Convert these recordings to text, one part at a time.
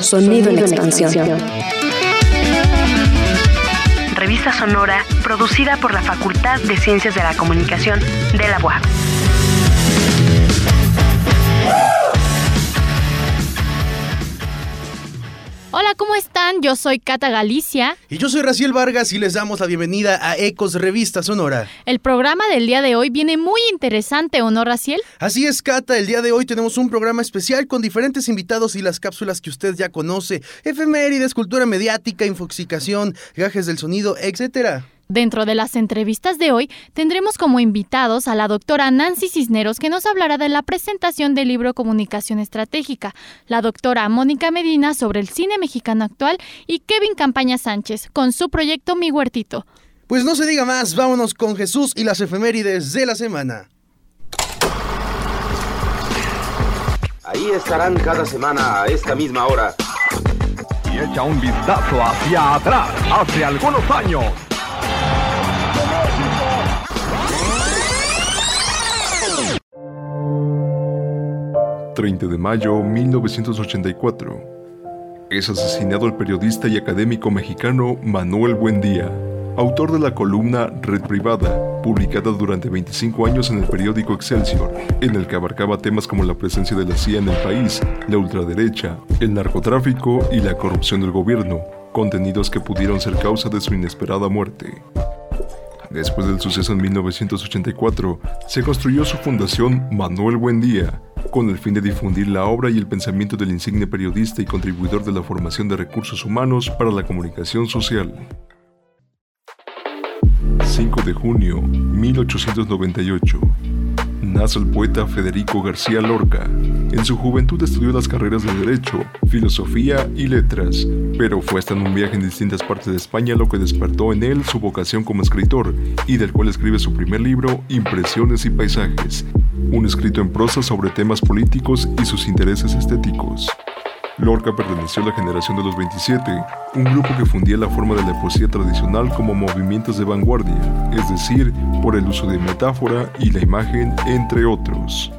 Sonido en expansión. Revista Sonora, producida por la Facultad de Ciencias de la Comunicación de la UAP. Hola, ¿cómo están? Yo soy Cata Galicia. Y yo soy Raciel Vargas y les damos la bienvenida a Ecos Revista Sonora. El programa del día de hoy viene muy interesante, ¿o no, Raciel? Así es, Cata. El día de hoy tenemos un programa especial con diferentes invitados y las cápsulas que usted ya conoce: efemérides, cultura mediática, infoxicación, gajes del sonido, etcétera. Dentro de las entrevistas de hoy tendremos como invitados a la doctora Nancy Cisneros que nos hablará de la presentación del libro Comunicación Estratégica, la doctora Mónica Medina sobre el cine mexicano actual y Kevin Campaña Sánchez con su proyecto Mi Huertito. Pues no se diga más, vámonos con Jesús y las efemérides de la semana. Ahí estarán cada semana a esta misma hora. Y echa un vistazo hacia atrás, hace algunos años. 30 de mayo 1984. Es asesinado el periodista y académico mexicano Manuel Buendía, autor de la columna Red Privada, publicada durante 25 años en el periódico Excelsior, en el que abarcaba temas como la presencia de la CIA en el país, la ultraderecha, el narcotráfico y la corrupción del gobierno, contenidos que pudieron ser causa de su inesperada muerte. Después del suceso en 1984, se construyó su fundación Manuel Buendía, con el fin de difundir la obra y el pensamiento del insigne periodista y contribuidor de la formación de recursos humanos para la comunicación social. 5 de junio 1898 nace el poeta Federico García Lorca. En su juventud estudió las carreras de Derecho, Filosofía y Letras, pero fue hasta en un viaje en distintas partes de España lo que despertó en él su vocación como escritor, y del cual escribe su primer libro, Impresiones y Paisajes, un escrito en prosa sobre temas políticos y sus intereses estéticos. Lorca perteneció a la generación de los 27, un grupo que fundía la forma de la poesía tradicional como movimientos de vanguardia, es decir, por el uso de metáfora y la imagen, entre otros.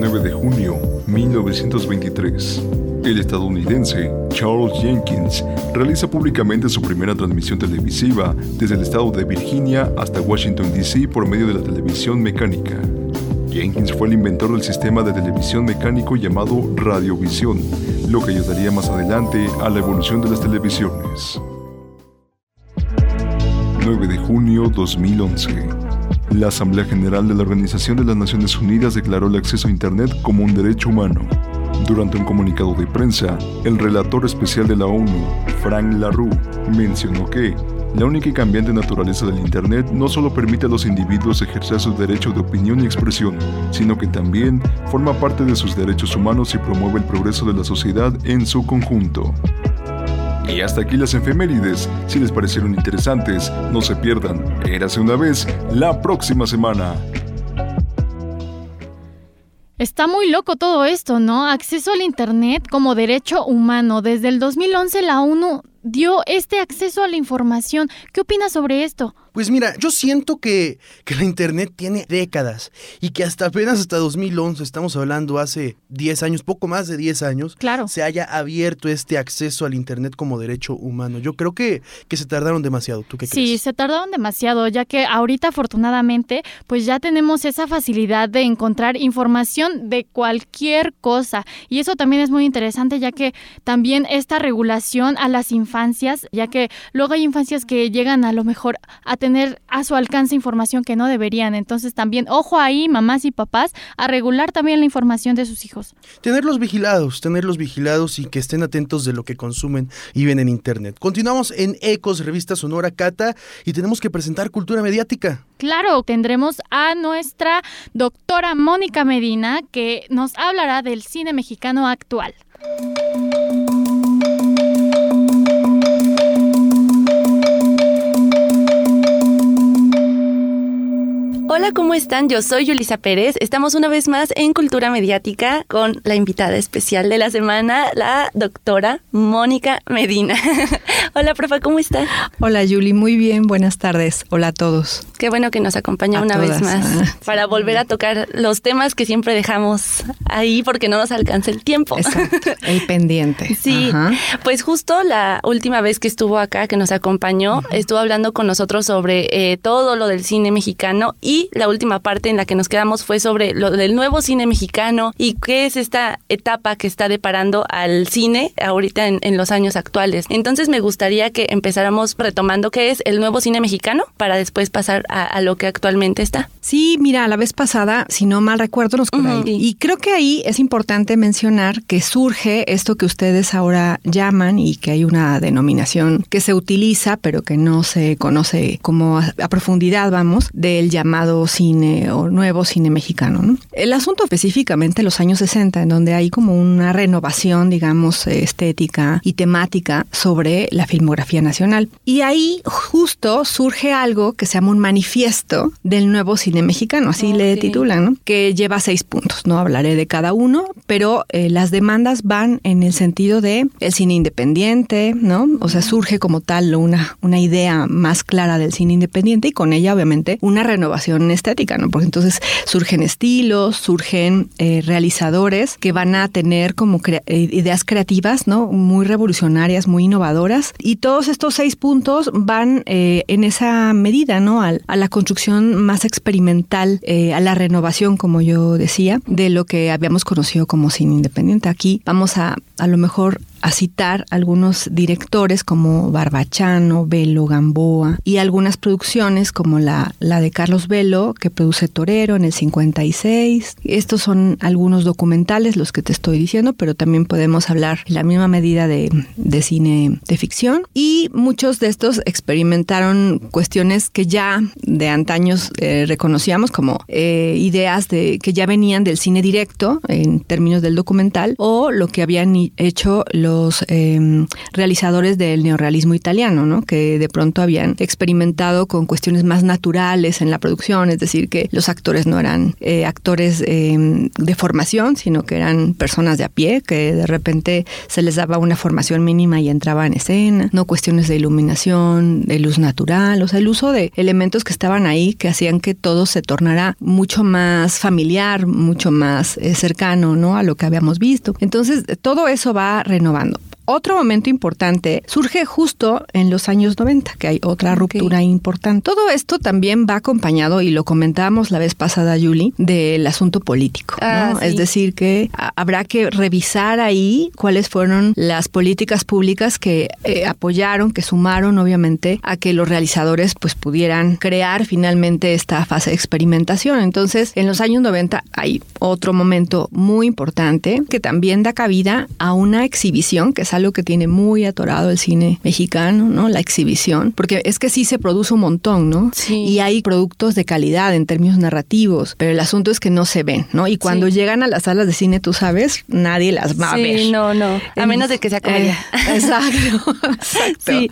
9 de junio 1923. El estadounidense Charles Jenkins realiza públicamente su primera transmisión televisiva desde el estado de Virginia hasta Washington, D.C. por medio de la televisión mecánica. Jenkins fue el inventor del sistema de televisión mecánico llamado radiovisión, lo que ayudaría más adelante a la evolución de las televisiones. 9 de junio 2011. La Asamblea General de la Organización de las Naciones Unidas declaró el acceso a Internet como un derecho humano. Durante un comunicado de prensa, el relator especial de la ONU, Frank LaRue, mencionó que la única y cambiante naturaleza del Internet no solo permite a los individuos ejercer su derecho de opinión y expresión, sino que también forma parte de sus derechos humanos y promueve el progreso de la sociedad en su conjunto. Y hasta aquí las efemérides. Si les parecieron interesantes, no se pierdan. Érase una vez la próxima semana. Está muy loco todo esto, ¿no? Acceso al Internet como derecho humano. Desde el 2011 la ONU dio este acceso a la información. ¿Qué opinas sobre esto? Pues mira, yo siento que, que, la Internet tiene décadas y que hasta apenas hasta 2011, estamos hablando hace 10 años, poco más de 10 años, claro. se haya abierto este acceso al Internet como derecho humano. Yo creo que, que se tardaron demasiado. ¿Tú qué sí, crees? Sí, se tardaron demasiado, ya que ahorita afortunadamente pues ya tenemos esa facilidad de encontrar información de cualquier cosa. Y eso también es muy interesante, ya que también esta regulación a las infancias, ya que luego hay infancias que llegan a lo mejor a tener a su alcance información que no deberían. Entonces también, ojo ahí, mamás y papás, a regular también la información de sus hijos. Tenerlos vigilados, tenerlos vigilados y que estén atentos de lo que consumen y ven en Internet. Continuamos en Ecos, Revista Sonora Cata, y tenemos que presentar cultura mediática. Claro, tendremos a nuestra doctora Mónica Medina, que nos hablará del cine mexicano actual. Hola, ¿cómo están? Yo soy Yulisa Pérez. Estamos una vez más en Cultura Mediática con la invitada especial de la semana, la doctora Mónica Medina. Hola, profe, ¿cómo está? Hola, Yuli, muy bien, buenas tardes. Hola a todos. Qué bueno que nos acompaña A una vez más Ah, para volver a tocar los temas que siempre dejamos ahí porque no nos alcanza el tiempo. Exacto, el pendiente. Sí, Ajá. pues justo la última vez que estuvo acá, que nos acompañó, estuvo hablando con nosotros sobre eh, todo lo del cine mexicano y la última parte en la que nos quedamos fue sobre lo del nuevo cine mexicano y qué es esta etapa que está deparando al cine ahorita en, en los años actuales. Entonces me gustaría que empezáramos retomando qué es el nuevo cine mexicano para después pasar a, a lo que actualmente está. Sí, mira, la vez pasada, si no mal recuerdo, nos Ujú. ahí. Y creo que ahí es importante mencionar que surge esto que ustedes ahora llaman y que hay una denominación que se utiliza, pero que no se conoce como a, a profundidad, vamos, del llamado cine o nuevo cine mexicano. ¿no? El asunto específicamente los años 60, en donde hay como una renovación, digamos, estética y temática sobre la filmografía nacional. Y ahí justo surge algo que se llama un manifiesto del nuevo cine mexicano, así le titulan, ¿no? que lleva seis puntos. No hablaré de cada uno, pero eh, las demandas van en el sentido de el cine independiente, ¿no? O sea, surge como tal una, una idea más clara del cine independiente y con ella, obviamente, una renovación estética, ¿no? Porque entonces surgen estilos, surgen eh, realizadores que van a tener como crea- eh, ideas creativas, ¿no? Muy revolucionarias, muy innovadoras. Y todos estos seis puntos van eh, en esa medida, ¿no? Al- a la construcción más experimental, eh, a la renovación, como yo decía, de lo que habíamos conocido como cine independiente. Aquí vamos a, a lo mejor, a citar algunos directores como Barbachano, Velo, Gamboa y algunas producciones como la, la de Carlos Velo, que produce Torero en el 56. Estos son algunos documentales, los que te estoy diciendo, pero también podemos hablar en la misma medida de, de cine de ficción. Y muchos de estos experimentaron cuestiones que ya de antaños eh, reconocíamos como eh, ideas de que ya venían del cine directo en términos del documental o lo que habían hecho los eh, realizadores del neorrealismo italiano, ¿no? que de pronto habían experimentado con cuestiones más naturales en la producción, es decir, que los actores no eran eh, actores eh, de formación, sino que eran personas de a pie, que de repente se les daba una formación mínima y entraba en escena, no cuestiones de iluminación, de luz natural, o sea, el uso de elementos que estaban ahí que hacían que todo se tornara mucho más familiar, mucho más eh, cercano, ¿no? A lo que habíamos visto. Entonces, todo eso va renovando innovando. Otro momento importante surge justo en los años 90, que hay otra ruptura importante. Todo esto también va acompañado, y lo comentábamos la vez pasada, Julie, del asunto político. ¿no? Ah, sí. Es decir, que a- habrá que revisar ahí cuáles fueron las políticas públicas que eh, apoyaron, que sumaron, obviamente, a que los realizadores pues pudieran crear finalmente esta fase de experimentación. Entonces, en los años 90 hay otro momento muy importante que también da cabida a una exhibición, que es algo que tiene muy atorado el cine mexicano, ¿no? La exhibición, porque es que sí se produce un montón, ¿no? Sí. Y hay productos de calidad en términos narrativos, pero el asunto es que no se ven, ¿no? Y cuando Sí. llegan a las salas de cine, tú sabes, nadie las va a sí, ver. no, no. A menos de que sea comedia. Eh, exacto, exacto. Sí.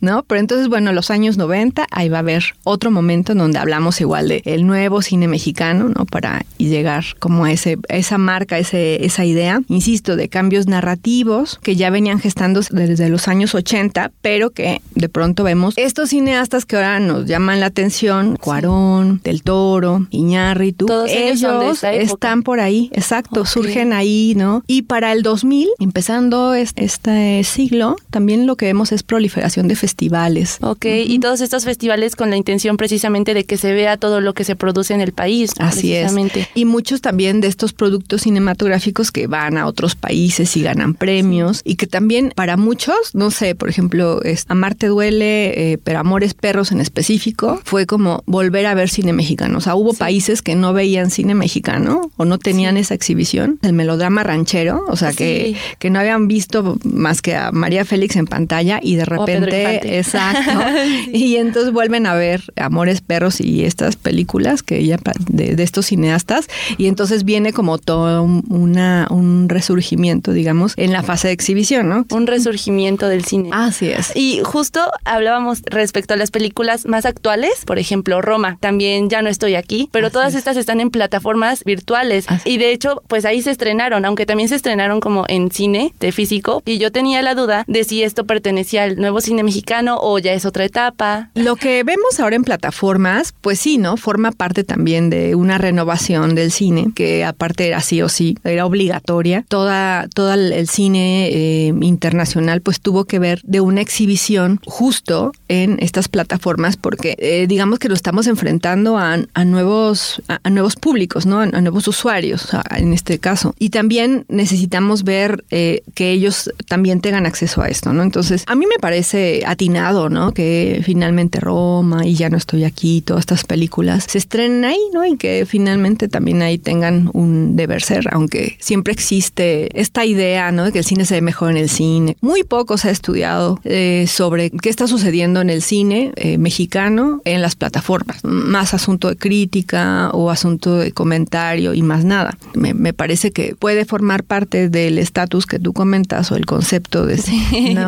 ¿No? Pero entonces, bueno, los años 90, ahí va a haber otro momento en donde hablamos igual de el nuevo cine mexicano, ¿no? Para llegar como a, ese, a esa marca, ese, esa idea, insisto, de cambios narrativos que ya venían gestando desde los años 80, pero que de pronto vemos estos cineastas que ahora nos llaman la atención, Cuarón, Del Toro, Iñárritu, Todos ellos época. están por ahí, exacto, Ok. surgen ahí, ¿no? Y para el 2000, empezando es- este siglo, también lo que vemos es proliferación de festivales. Ok, y todos estos festivales con la intención precisamente de que se vea todo lo que se produce en el país. Así es. Y muchos también de estos productos cinematográficos que van a otros países y ganan premios y que también para muchos, no sé, por ejemplo, es Amarte duele, eh, pero Amores Perros en específico, fue como volver a ver cine mexicano. O sea, hubo países que no veían cine mexicano o no tenían esa exhibición. El melodrama ranchero, o sea, que, Sí. que no habían visto más que a María Félix en pantalla y de repente, exacto. Y entonces vuelven a ver Amores Perros y estas películas que pa- de, de estos cineastas y entonces viene como todo una, un resurgimiento, digamos, en la fase de exhibición. ¿No? Un resurgimiento del cine. Así es. Y justo hablábamos respecto a las películas más actuales, por ejemplo, Roma, también ya no estoy aquí, pero todas estas están en plataformas virtuales y de hecho, pues ahí se estrenaron, aunque también se estrenaron como en cine de físico y yo tenía la duda de si esto pertenecía al nuevo cine mexicano o ya es otra etapa. Lo que vemos ahora en plataformas, pues sí, ¿no? Forma parte también de una renovación del cine, que aparte era sí o sí, era obligatoria. Toda, todo el cine eh, internacional pues tuvo que ver de una exhibición justo en estas plataformas porque eh, digamos que lo estamos enfrentando a, nuevos, a, nuevos públicos, ¿no? A, nuevos usuarios en este caso. Y también necesitamos ver eh, que ellos también tengan acceso a esto, ¿no? Entonces, a mí me parece atinado, ¿no? Que finalmente Roma y Ya no estoy aquí, todas estas películas se estrenen ahí, ¿no? Y que finalmente también ahí tengan un deber ser, aunque siempre existe esta idea, ¿no? De que el cine se ve mejor en el cine. Muy poco se ha estudiado eh, sobre qué está sucediendo en el cine eh, mexicano en las plataformas. Más asunto de crítica o asunto de comentario y más nada. Me, parece que puede formar parte del estatus que tú comentas o el concepto de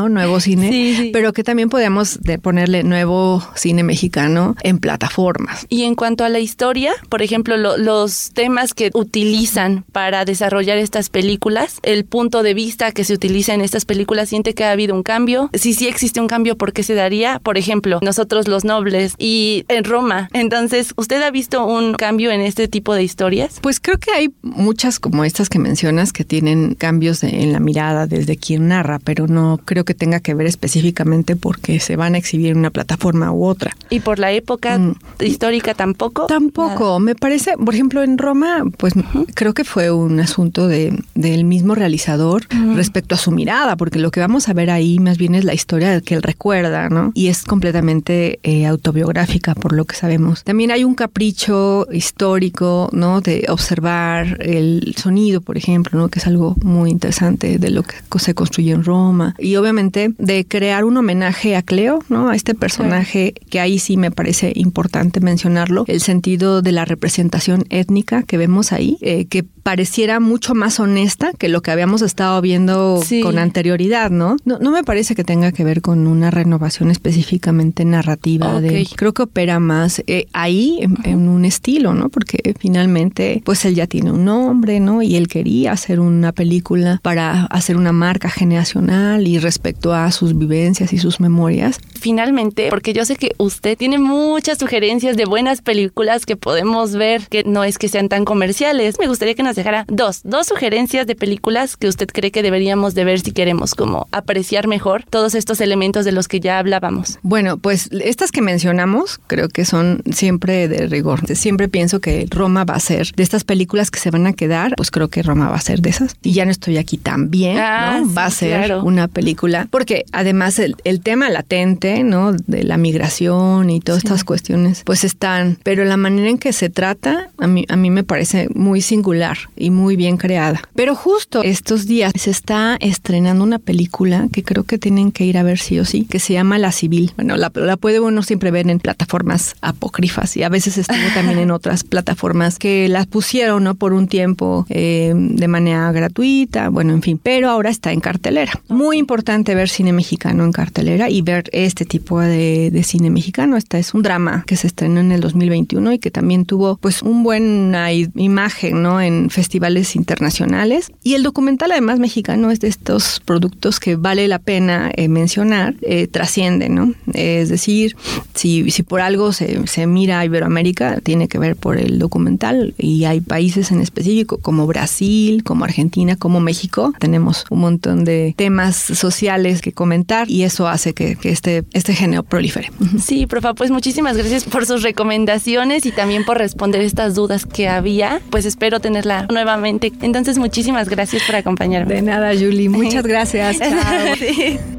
nuevo cine, pero que también podemos ponerle nuevo cine mexicano en plataformas. Y en cuanto a la historia, por ejemplo, los temas que utilizan para desarrollar estas películas, el punto de vista que se utiliza en estas películas, siente que ha habido un cambio. Si sí existe un cambio, ¿por qué se daría? Por ejemplo, nosotros los nobles y en Roma. Entonces, ¿usted ha visto un cambio en este tipo de historias? Pues creo que hay muchas como estas que mencionas que tienen cambios en la mirada desde quien narra, pero no creo que tenga que ver específicamente porque se van a exhibir en una plataforma u otra. ¿Y por la época mm. histórica tampoco? Tampoco. Me parece, por ejemplo, en Roma, pues creo que fue un asunto de, del mismo realizador respecto a su mirada, porque lo que vamos a ver ahí más bien es la historia que él recuerda, ¿no? Y es completamente eh, autobiográfica, por lo que sabemos. También hay un capricho histórico, ¿no? De observar el sonido, por ejemplo, ¿no? Que es algo muy interesante de lo que se construye en Roma. Y obviamente de crear un homenaje a Cleo, ¿no? A este personaje que ahí sí me parece importante mencionarlo, el sentido de la representación étnica que vemos ahí, eh, que pareciera mucho más honesta que lo que habíamos estado viendo con anterioridad, ¿no? ¿no? me parece que tenga que ver con una renovación específicamente narrativa. De, creo que opera más eh, ahí en, un estilo, ¿no? Porque finalmente, pues él ya tiene un nombre, ¿no? Y él quería hacer una película para hacer una marca generacional y respecto a sus vivencias y sus memorias. Finalmente, porque yo sé que usted tiene muchas sugerencias de buenas películas que podemos ver que no es que sean tan comerciales. Me gustaría que nos dejara dos, dos sugerencias de películas que usted cree que deberíamos de ver si queremos como apreciar mejor todos estos elementos de los que ya hablábamos. Bueno, pues estas que mencionamos creo que son siempre de rigor. Siempre pienso que Roma va a ser de estas películas que se van a quedar, pues creo que Roma va a ser de esas. Y ya no estoy aquí también, ¿no? Ah, va a ser una película. Porque además el, el, tema latente, ¿no? De la migración y todas estas cuestiones, pues están. Pero la manera en que se trata, a mí, a mí me parece muy singular y muy bien creada. Pero justo estos días se está estrenando una película que creo que tienen que ir a ver sí o sí, que se llama La Civil. Bueno, la, la puede uno siempre ver en plataformas apócrifas y a veces estuvo también en otras plataformas que las pusieron ¿no? por un tiempo eh, de manera gratuita, bueno, en fin, pero ahora está en cartelera. Muy importante ver cine mexicano en cartelera y ver este tipo de, de cine mexicano. Esta es un drama que se estrenó en el 2021 y que también tuvo pues un buena imagen ¿no? en festivales internacionales. Y el documental además mexicano es de estos productos que vale la pena eh, mencionar, eh, trascienden, ¿no? es decir, si, si por algo se, se mira a Iberoamérica, tiene que ver por el documental y hay países en específico como Brasil, como Argentina, como México. Tenemos un montón de temas sociales que comentar y eso hace que, que este, este género prolifere. Sí, profa, pues muchísimas gracias por sus recomendaciones y también por responder estas dudas que había. Pues espero nuevamente. Entonces, muchísimas gracias por acompañarme. De nada, Julie. Muchas gracias.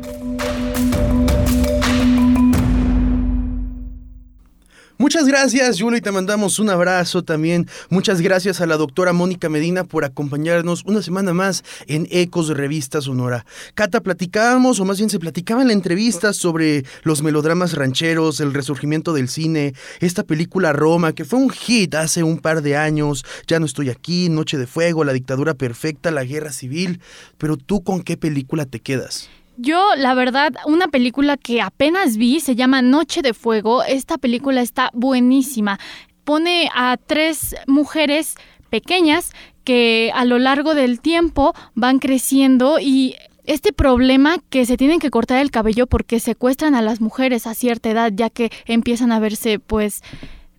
Muchas gracias, Julio, y te mandamos un abrazo también. Muchas gracias a la doctora Mónica Medina por acompañarnos una semana más en Ecos Revista Sonora. Cata, platicábamos, o más bien se platicaba en la entrevista sobre los melodramas rancheros, el resurgimiento del cine, esta película Roma, que fue un hit hace un par de años, Ya no estoy aquí, Noche de Fuego, La dictadura perfecta, La guerra civil. Pero tú, ¿con qué película te quedas? Yo, la verdad, una película que apenas vi se llama Noche de Fuego. Esta película está buenísima. Pone a tres mujeres pequeñas que a lo largo del tiempo van creciendo y este problema que se tienen que cortar el cabello porque secuestran a las mujeres a cierta edad ya que empiezan a verse pues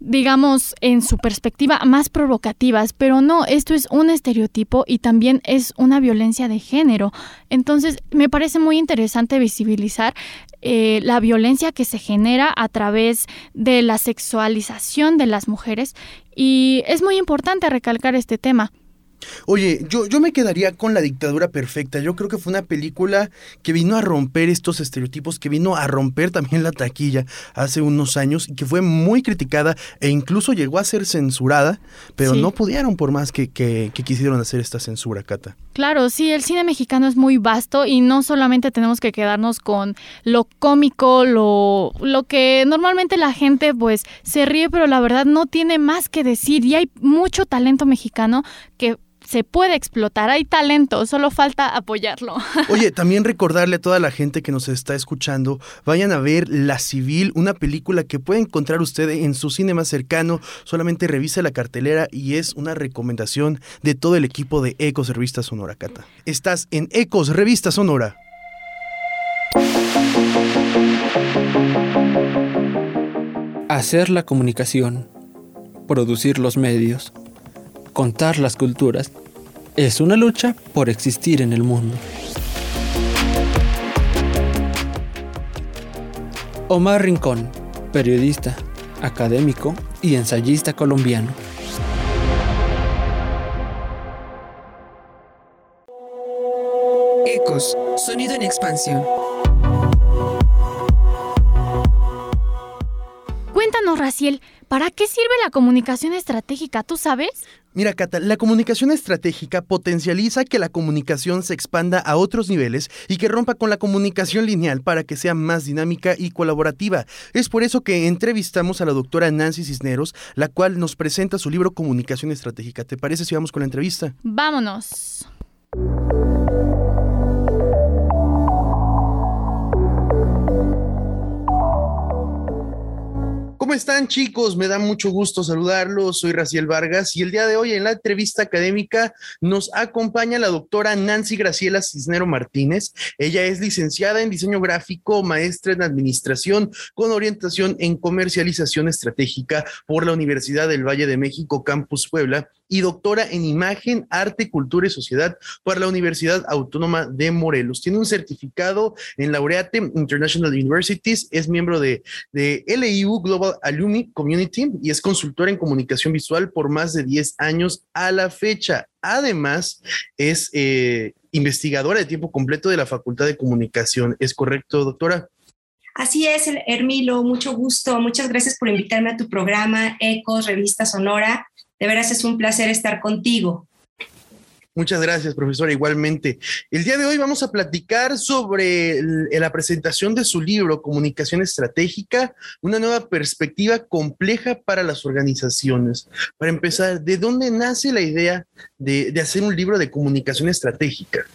digamos, en su perspectiva más provocativas, pero no, esto es un estereotipo y también es una violencia de género. Entonces, me parece muy interesante visibilizar eh, la violencia que se genera a través de la sexualización de las mujeres y es muy importante recalcar este tema. Oye, yo, yo me quedaría con La dictadura perfecta. Yo creo que fue una película que vino a romper estos estereotipos, que vino a romper también la taquilla hace unos años y que fue muy criticada e incluso llegó a ser censurada, pero no pudieron por más que, que, que, quisieron hacer esta censura, Cata. Claro, sí, el cine mexicano es muy vasto y no solamente tenemos que quedarnos con lo cómico, lo, lo que normalmente la gente pues se ríe, pero la verdad no tiene más que decir y hay mucho talento mexicano que se puede explotar, hay talento, solo falta apoyarlo. Oye, también recordarle a toda la gente que nos está escuchando, vayan a ver La Civil, una película que puede encontrar usted en su cine más cercano, solamente revise la cartelera y es una recomendación de todo el equipo de Ecos Revista Sonora, Cata. Estás en Ecos Revista Sonora. Hacer la comunicación, producir los medios, contar las culturas es una lucha por existir en el mundo. Omar Rincón, periodista, académico y ensayista colombiano. Ecos, sonido en expansión. Cuéntanos, Raciel, ¿para qué sirve la comunicación estratégica? ¿Tú sabes? Mira, Cata, la comunicación estratégica potencializa que la comunicación se expanda a otros niveles y que rompa con la comunicación lineal para que sea más dinámica y colaborativa. Es por eso que entrevistamos a la doctora Nancy Cisneros, la cual nos presenta su libro Comunicación Estratégica. ¿Te parece si vamos con la entrevista? Vámonos. ¿Cómo están chicos? Me da mucho gusto saludarlos. Soy Raciel Vargas y el día de hoy en la entrevista académica nos acompaña la doctora Nancy Graciela Cisnero Martínez. Ella es licenciada en diseño gráfico, maestra en administración con orientación en comercialización estratégica por la Universidad del Valle de México, Campus Puebla y doctora en Imagen, Arte, Cultura y Sociedad por la Universidad Autónoma de Morelos. Tiene un certificado en Laureate International Universities, es miembro de, de LIU Global Alumni Community y es consultora en comunicación visual por más de 10 años a la fecha. Además, es eh, investigadora de tiempo completo de la Facultad de Comunicación. ¿Es correcto, doctora? Así es, Hermilo, mucho gusto. Muchas gracias por invitarme a tu programa Ecos, Revista Sonora. De veras es un placer estar contigo. Muchas gracias, profesora. Igualmente. El día de hoy vamos a platicar sobre la presentación de su libro, Comunicación Estratégica, una nueva perspectiva compleja para las organizaciones. Para empezar, ¿de dónde nace la idea de, de hacer un libro de comunicación estratégica?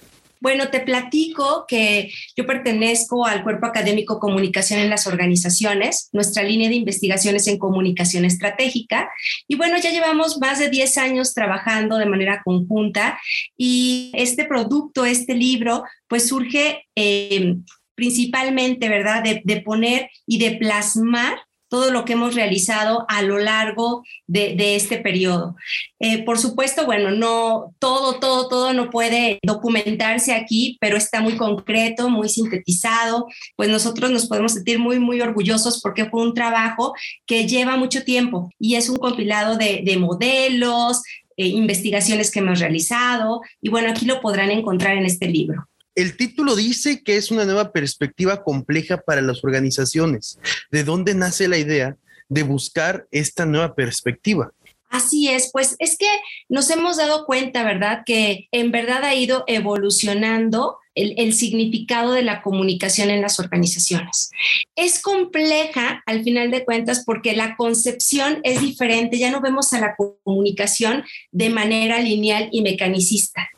Bueno, te platico que yo pertenezco al Cuerpo Académico Comunicación en las Organizaciones, nuestra línea de investigaciones en comunicación estratégica. Y bueno, ya llevamos más de 10 años trabajando de manera conjunta y este producto, este libro, pues surge eh, principalmente, ¿verdad?, de, de poner y de plasmar todo lo que hemos realizado a lo largo de, este periodo. Eh, por supuesto, bueno, no todo, todo, todo no puede documentarse aquí, pero está muy concreto, muy sintetizado. Pues nosotros nos podemos sentir muy, muy orgullosos porque fue un trabajo que lleva mucho tiempo y es un compilado de, modelos, eh, investigaciones que hemos realizado y bueno, aquí lo podrán encontrar en este libro. El título dice que es una nueva perspectiva compleja para las organizaciones. ¿De dónde nace la idea de buscar esta nueva perspectiva. Así es, pues es que nos hemos dado cuenta, ¿verdad? Que en verdad ha ido evolucionando el, significado de la comunicación en las organizaciones. Es compleja al final de cuentas porque la concepción es diferente, ya no vemos a la comunicación de manera lineal y mecanicista.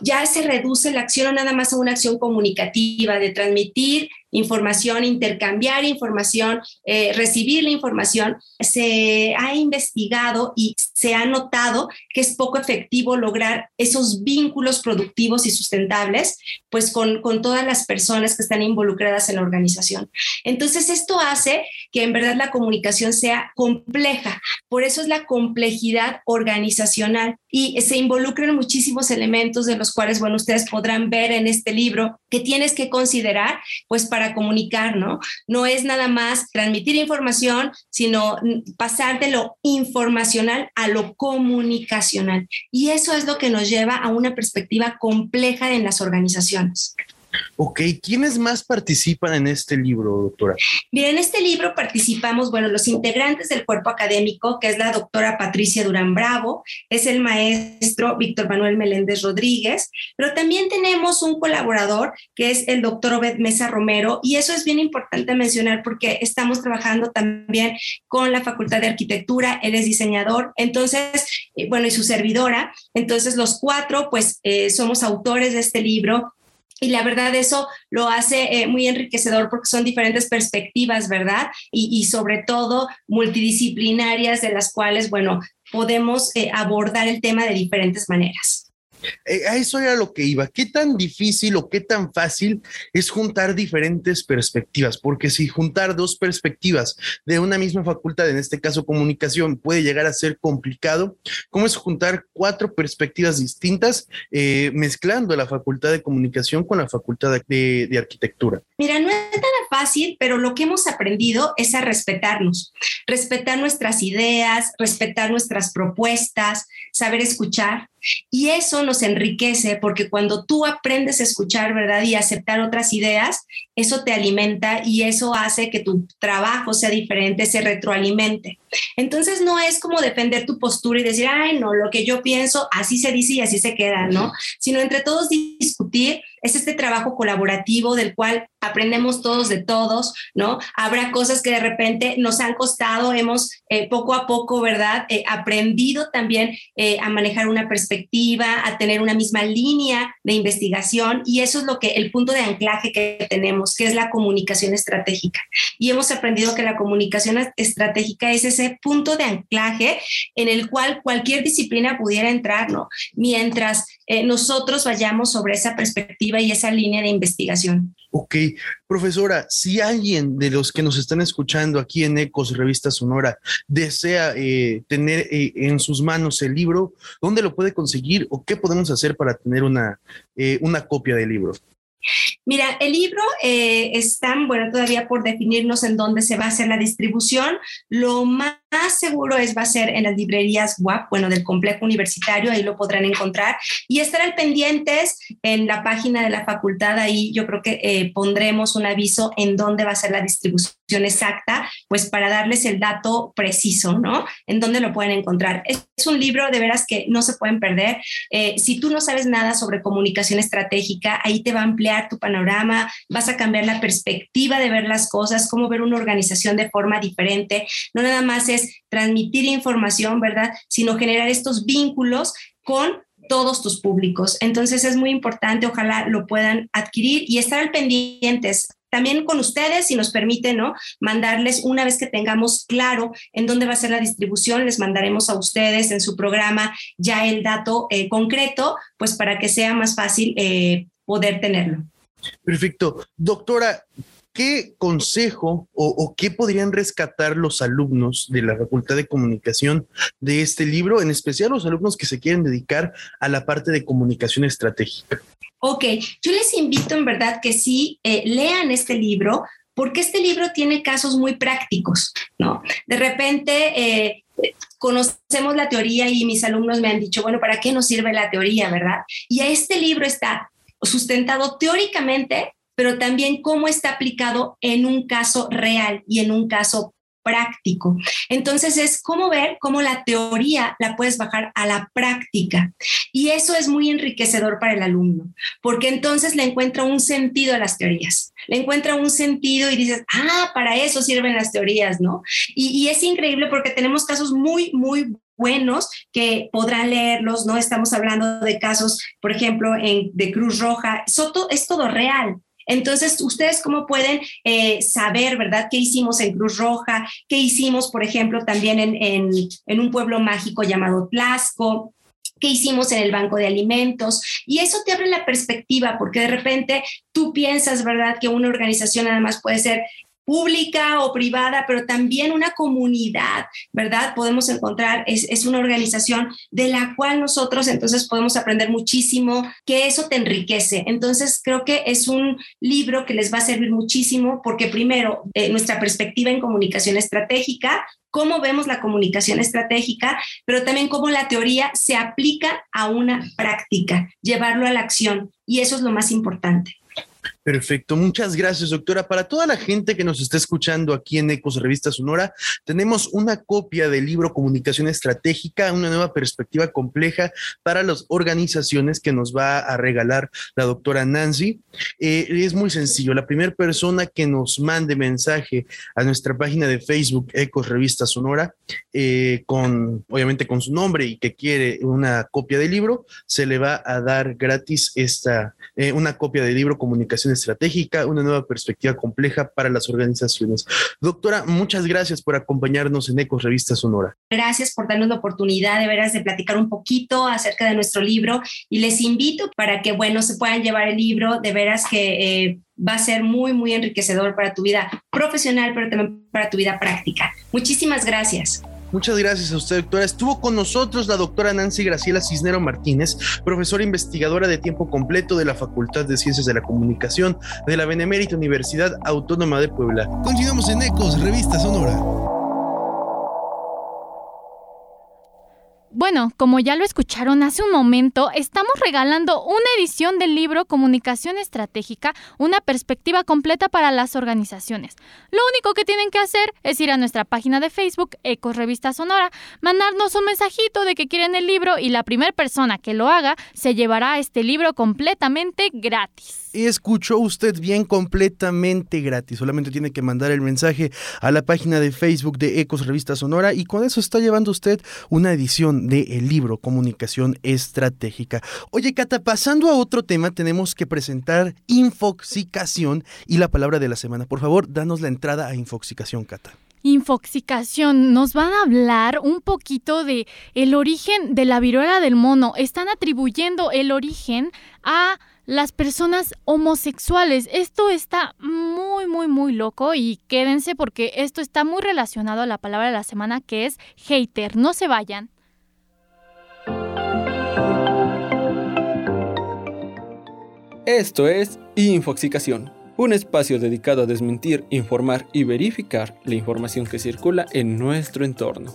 Ya se reduce la acción nada más a una acción comunicativa de transmitir información, intercambiar información, eh, recibir la información, se ha investigado y se ha notado que es poco efectivo lograr esos vínculos productivos y sustentables, pues con, con todas las personas que están involucradas en la organización. Entonces, esto hace que en verdad la comunicación sea compleja. Por eso es la complejidad organizacional y se involucran muchísimos elementos de los cuales, bueno, ustedes podrán ver en este libro que tienes que considerar, pues para comunicar, ¿no? No es nada más transmitir información, sino pasar de lo informacional a lo comunicacional. Y eso es lo que nos lleva a una perspectiva compleja en las organizaciones. Ok, ¿quiénes más participan en este libro, doctora? Mira, en este libro participamos, bueno, los integrantes del cuerpo académico, que es la doctora Patricia Durán Bravo, es el maestro Víctor Manuel Meléndez Rodríguez, pero también tenemos un colaborador que es el doctor Obed Mesa Romero, y eso es bien importante mencionar porque estamos trabajando también con la Facultad de Arquitectura, él es diseñador, entonces, eh, bueno, y su servidora, entonces los cuatro, pues, eh, somos autores de este libro y la verdad eso lo hace eh, muy enriquecedor porque son diferentes perspectivas, ¿verdad? Y, sobre todo multidisciplinarias de las cuales, bueno, podemos eh, abordar el tema de diferentes maneras. Eh, a eso era lo que iba. ¿Qué tan difícil o qué tan fácil es juntar diferentes perspectivas? Porque si juntar dos perspectivas de una misma facultad, en este caso comunicación, puede llegar a ser complicado, ¿cómo es juntar cuatro perspectivas distintas eh, mezclando la facultad de comunicación con la facultad de, de arquitectura? Mira, no es nada fácil, pero lo que hemos aprendido es a respetarnos, respetar nuestras ideas, respetar nuestras propuestas, saber escuchar. Y eso nos enriquece porque cuando tú aprendes a escuchar, ¿verdad? Y aceptar otras ideas, eso te alimenta y eso hace que tu trabajo sea diferente, se retroalimente. Entonces no es como defender tu postura y decir, ay, no, lo que yo pienso, así se dice y así se queda, ¿no? Sino entre todos discutir es este trabajo colaborativo del cual aprendemos todos de todos, ¿no? Habrá cosas que de repente nos han costado, hemos eh, poco a poco, ¿verdad? Eh, aprendido también eh, a manejar una perspectiva, a tener una misma línea de investigación y eso es lo que el punto de anclaje que tenemos, que es la comunicación estratégica. Y hemos aprendido que la comunicación estratégica es ese punto de anclaje en el cual cualquier disciplina pudiera entrar, ¿no? Mientras nosotros vayamos sobre esa perspectiva y esa línea de investigación. Ok, profesora, si alguien de los que nos están escuchando aquí en Ecos, Revista Sonora, desea eh, tener eh, en sus manos el libro, ¿dónde lo puede conseguir o qué podemos hacer para tener una, eh, una copia del libro? Mira, el libro eh, está, bueno, todavía por definirnos en dónde se va a hacer la distribución. Lo más seguro es va a ser en las librerías WAP, bueno, del complejo universitario, ahí lo podrán encontrar. Y estarán pendientes en la página de la facultad, ahí yo creo que eh, pondremos un aviso en dónde va a ser la distribución exacta, pues para darles el dato preciso, ¿no? En dónde lo pueden encontrar. Es, un libro de veras que no se pueden perder. Eh, si tú no sabes nada sobre comunicación estratégica, ahí te va a ampliar tu panorama, vas a cambiar la perspectiva de ver las cosas, cómo ver una organización de forma diferente. No nada más es transmitir información, ¿verdad? Sino generar estos vínculos con todos tus públicos. Entonces es muy importante, ojalá lo puedan adquirir y estar al pendientes también con ustedes, si nos permite, ¿no? Mandarles una vez que tengamos claro en dónde va a ser la distribución, les mandaremos a ustedes en su programa ya el dato eh, concreto, pues para que sea más fácil eh, poder tenerlo. Perfecto. Doctora, ¿qué consejo o, qué podrían rescatar los alumnos de la Facultad de Comunicación de este libro, en especial los alumnos que se quieren dedicar a la parte de comunicación estratégica? Ok, yo les invito en verdad que sí eh, lean este libro, porque este libro tiene casos muy prácticos, ¿no? De repente eh, conocemos la teoría y mis alumnos me han dicho, bueno, ¿para qué nos sirve la teoría, verdad? Y este libro está sustentado teóricamente, pero también cómo está aplicado en un caso real y en un caso práctico. Entonces es cómo ver cómo la teoría la puedes bajar a la práctica. Y eso es muy enriquecedor para el alumno, porque entonces le encuentra un sentido a las teorías, le encuentra un sentido y dices, ah, para eso sirven las teorías, ¿no? Y, es increíble porque tenemos casos muy, muy buenos que podrán leerlos, ¿no? Estamos hablando de casos, por ejemplo, en, de Cruz Roja, Soto, es todo real. Entonces, ustedes cómo pueden eh, saber, ¿verdad? ¿Qué hicimos en Cruz Roja? ¿Qué hicimos, por ejemplo, también en, en, en un pueblo mágico llamado Tlasco? qué hicimos en el banco de alimentos. Y eso te abre la perspectiva, porque de repente tú piensas, ¿verdad?, que una organización además puede ser pública o privada, pero también una comunidad, ¿verdad? Podemos encontrar, es, es, una organización de la cual nosotros entonces podemos aprender muchísimo, que eso te enriquece. Entonces, creo que es un libro que les va a servir muchísimo porque primero, eh, nuestra perspectiva en comunicación estratégica, cómo vemos la comunicación estratégica, pero también cómo la teoría se aplica a una práctica, llevarlo a la acción. Y eso es lo más importante. Perfecto, muchas gracias, doctora. Para toda la gente que nos está escuchando aquí en Ecos Revista Sonora, tenemos una copia del libro Comunicación Estratégica, una nueva perspectiva compleja para las organizaciones que nos va a regalar la doctora Nancy. Eh, es muy sencillo. La primera persona que nos mande mensaje a nuestra página de Facebook Ecos Revista Sonora, eh, con obviamente con su nombre y que quiere una copia del libro, se le va a dar gratis esta eh, una copia del libro Comunicación estratégica, una nueva perspectiva compleja para las organizaciones. Doctora, muchas gracias por acompañarnos en Ecos Revista Sonora. Gracias por darnos la oportunidad de veras de platicar un poquito acerca de nuestro libro y les invito para que, bueno, se puedan llevar el libro, de veras que... Eh, va a ser muy, muy enriquecedor para tu vida profesional, pero también para tu vida práctica. Muchísimas gracias. Muchas gracias a usted, doctora. Estuvo con nosotros la doctora Nancy Graciela Cisnero Martínez, profesora investigadora de tiempo completo de la Facultad de Ciencias de la Comunicación de la Benemérita Universidad Autónoma de Puebla. Continuamos en Ecos, Revista Sonora. Bueno, como ya lo escucharon hace un momento, estamos regalando una edición del libro Comunicación Estratégica, una perspectiva completa para las organizaciones. Lo único que tienen que hacer es ir a nuestra página de Facebook, Ecos Revista Sonora, mandarnos un mensajito de que quieren el libro y la primera persona que lo haga se llevará este libro completamente gratis escuchó usted bien completamente gratis. Solamente tiene que mandar el mensaje a la página de Facebook de Ecos Revista Sonora y con eso está llevando usted una edición del libro Comunicación Estratégica. Oye, Cata, pasando a otro tema, tenemos que presentar infoxicación y la palabra de la semana. Por favor, danos la entrada a infoxicación, Cata. Infoxicación, nos van a hablar un poquito de el origen de la viruela del mono. Están atribuyendo el origen a las personas homosexuales. Esto está muy, muy, muy loco y quédense porque esto está muy relacionado a la palabra de la semana que es hater. No se vayan. Esto es Infoxicación, un espacio dedicado a desmentir, informar y verificar la información que circula en nuestro entorno.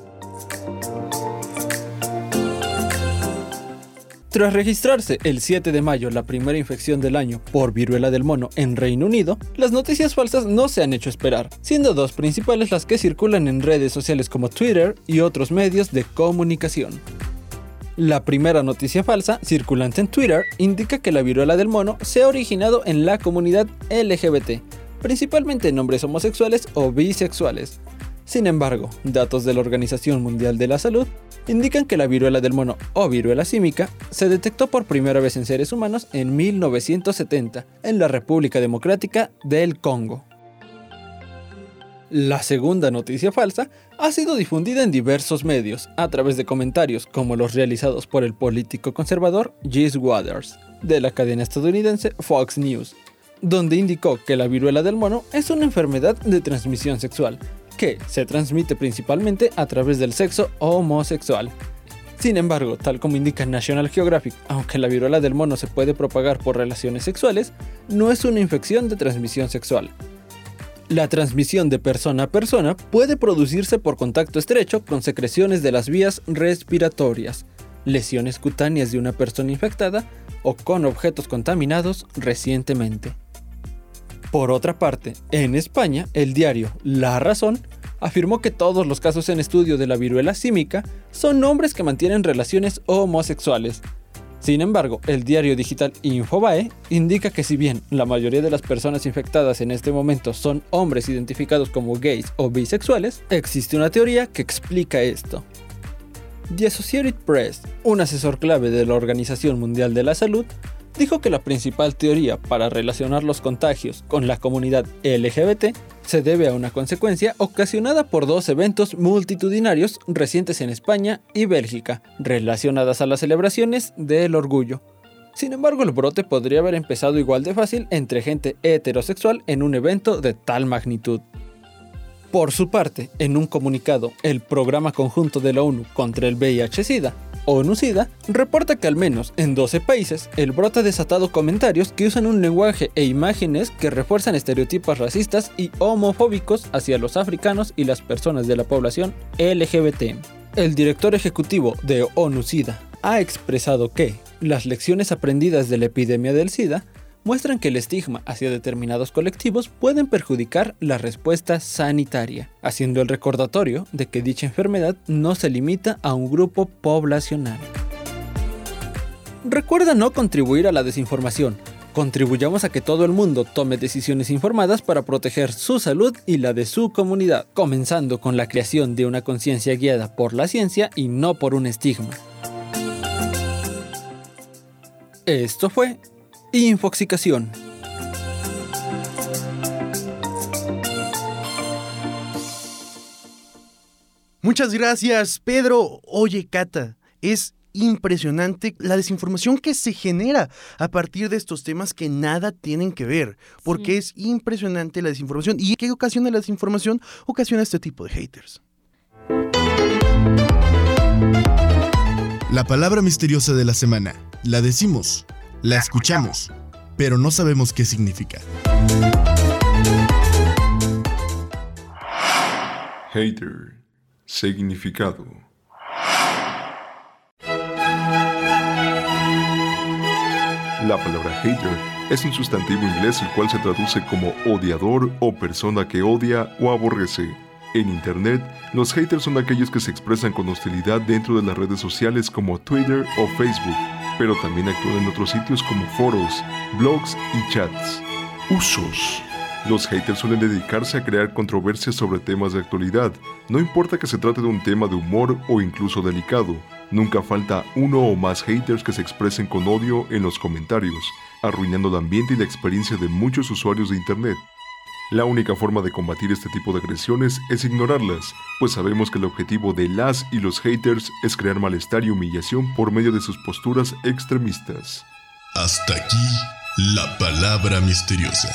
Tras registrarse el 7 de mayo la primera infección del año por viruela del mono en Reino Unido, las noticias falsas no se han hecho esperar, siendo dos principales las que circulan en redes sociales como Twitter y otros medios de comunicación. La primera noticia falsa, circulante en Twitter, indica que la viruela del mono se ha originado en la comunidad LGBT, principalmente en hombres homosexuales o bisexuales, sin embargo, datos de la Organización Mundial de la Salud indican que la viruela del mono o viruela símica se detectó por primera vez en seres humanos en 1970 en la República Democrática del Congo. La segunda noticia falsa ha sido difundida en diversos medios a través de comentarios como los realizados por el político conservador Jesse Waters de la cadena estadounidense Fox News, donde indicó que la viruela del mono es una enfermedad de transmisión sexual que se transmite principalmente a través del sexo homosexual. Sin embargo, tal como indica National Geographic, aunque la viruela del mono se puede propagar por relaciones sexuales, no es una infección de transmisión sexual. La transmisión de persona a persona puede producirse por contacto estrecho con secreciones de las vías respiratorias, lesiones cutáneas de una persona infectada o con objetos contaminados recientemente. Por otra parte, en España, el diario La Razón afirmó que todos los casos en estudio de la viruela símica son hombres que mantienen relaciones homosexuales. Sin embargo, el diario digital Infobae indica que si bien la mayoría de las personas infectadas en este momento son hombres identificados como gays o bisexuales, existe una teoría que explica esto. The Associated Press, un asesor clave de la Organización Mundial de la Salud, dijo que la principal teoría para relacionar los contagios con la comunidad LGBT se debe a una consecuencia ocasionada por dos eventos multitudinarios recientes en España y Bélgica, relacionadas a las celebraciones del orgullo. Sin embargo, el brote podría haber empezado igual de fácil entre gente heterosexual en un evento de tal magnitud. Por su parte, en un comunicado, el Programa Conjunto de la ONU contra el VIH-Sida, ONU-SIDA, reporta que al menos en 12 países el brote ha desatado comentarios que usan un lenguaje e imágenes que refuerzan estereotipos racistas y homofóbicos hacia los africanos y las personas de la población LGBT. El director ejecutivo de ONU-SIDA ha expresado que las lecciones aprendidas de la epidemia del SIDA muestran que el estigma hacia determinados colectivos pueden perjudicar la respuesta sanitaria, haciendo el recordatorio de que dicha enfermedad no se limita a un grupo poblacional. Recuerda no contribuir a la desinformación. Contribuyamos a que todo el mundo tome decisiones informadas para proteger su salud y la de su comunidad, comenzando con la creación de una conciencia guiada por la ciencia y no por un estigma. Esto fue Infoxicación. Muchas gracias, Pedro. Oye, Cata, es impresionante la desinformación que se genera a partir de estos temas que nada tienen que ver, porque es impresionante la desinformación. ¿Y qué ocasiona la desinformación? Ocasiona este tipo de haters. La palabra misteriosa de la semana. La decimos, la escuchamos, pero no sabemos qué significa. Hater. Significado. La palabra hater es un sustantivo inglés el cual se traduce como odiador o persona que odia o aborrece. En Internet, los haters son aquellos que se expresan con hostilidad dentro de las redes sociales como Twitter o Facebook, pero también actúan en otros sitios como foros, blogs y chats. Usos. Los haters suelen dedicarse a crear controversias sobre temas de actualidad, no importa que se trate de un tema de humor o incluso delicado, nunca falta uno o más haters que se expresen con odio en los comentarios, arruinando el ambiente y la experiencia de muchos usuarios de Internet. La única forma de combatir este tipo de agresiones es ignorarlas, pues sabemos que el objetivo de las y los haters es crear malestar y humillación por medio de sus posturas extremistas. Hasta aquí la palabra misteriosa.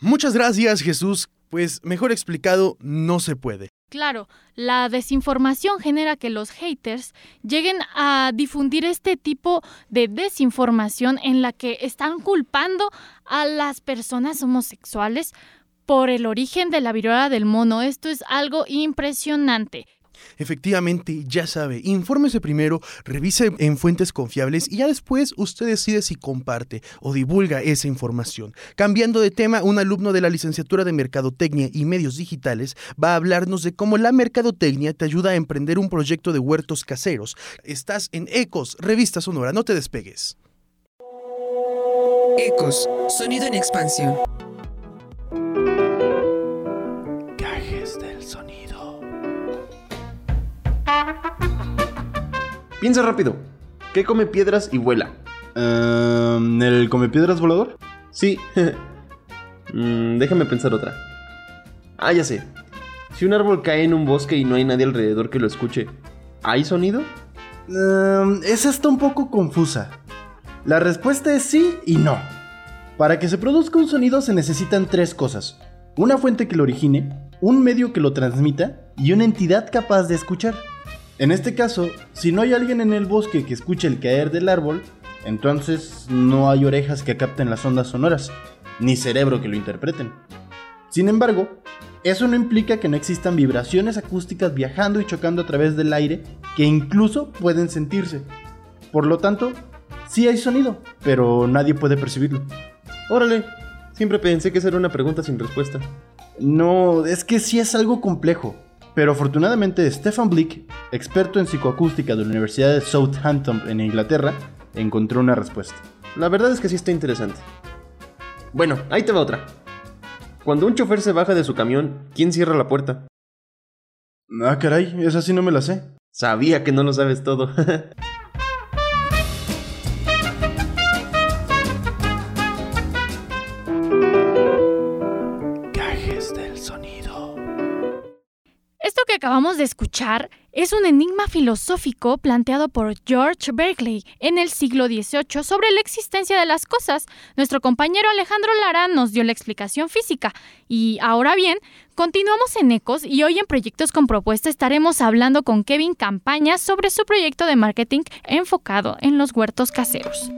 Muchas gracias, Jesús. Pues mejor explicado, no se puede. Claro, la desinformación genera que los haters lleguen a difundir este tipo de desinformación en la que están culpando a las personas homosexuales por el origen de la viruela del mono. Esto es algo impresionante. Efectivamente, ya sabe, infórmese primero, revise en fuentes confiables y ya después usted decide si comparte o divulga esa información. Cambiando de tema, un alumno de la licenciatura de Mercadotecnia y Medios Digitales va a hablarnos de cómo la mercadotecnia te ayuda a emprender un proyecto de huertos caseros. Estás en Ecos, revista sonora, no te despegues. Ecos, sonido en expansión. Piensa rápido. ¿Qué come piedras y vuela? Ehm, ¿El come piedras volador? Sí. Mm, déjame pensar otra. Ah, ya sé. Si un árbol cae en un bosque y no hay nadie alrededor que lo escuche, ¿hay sonido? Ehm, esa está un poco confusa. La respuesta es sí y no. Para que se produzca un sonido se necesitan tres cosas. Una fuente que lo origine, un medio que lo transmita y una entidad capaz de escuchar. En este caso, si no hay alguien en el bosque que escuche el caer del árbol, entonces no hay orejas que capten las ondas sonoras, ni cerebro que lo interpreten. Sin embargo, eso no implica que no existan vibraciones acústicas viajando y chocando a través del aire que incluso pueden sentirse. Por lo tanto, sí hay sonido, pero nadie puede percibirlo. Órale, siempre pensé que esa era una pregunta sin respuesta. No, es que sí es algo complejo. Pero afortunadamente Stefan Blick, experto en psicoacústica de la Universidad de Southampton en Inglaterra, encontró una respuesta. La verdad es que sí está interesante. Bueno, ahí te va otra. Cuando un chofer se baja de su camión, ¿quién cierra la puerta? Ah, caray, esa sí no me la sé. Sabía que no lo sabes todo. acabamos de escuchar es un enigma filosófico planteado por George Berkeley en el siglo XVIII sobre la existencia de las cosas. Nuestro compañero Alejandro Lara nos dio la explicación física. Y ahora bien, continuamos en Ecos y hoy en Proyectos con Propuesta estaremos hablando con Kevin Campaña sobre su proyecto de marketing enfocado en los huertos caseros.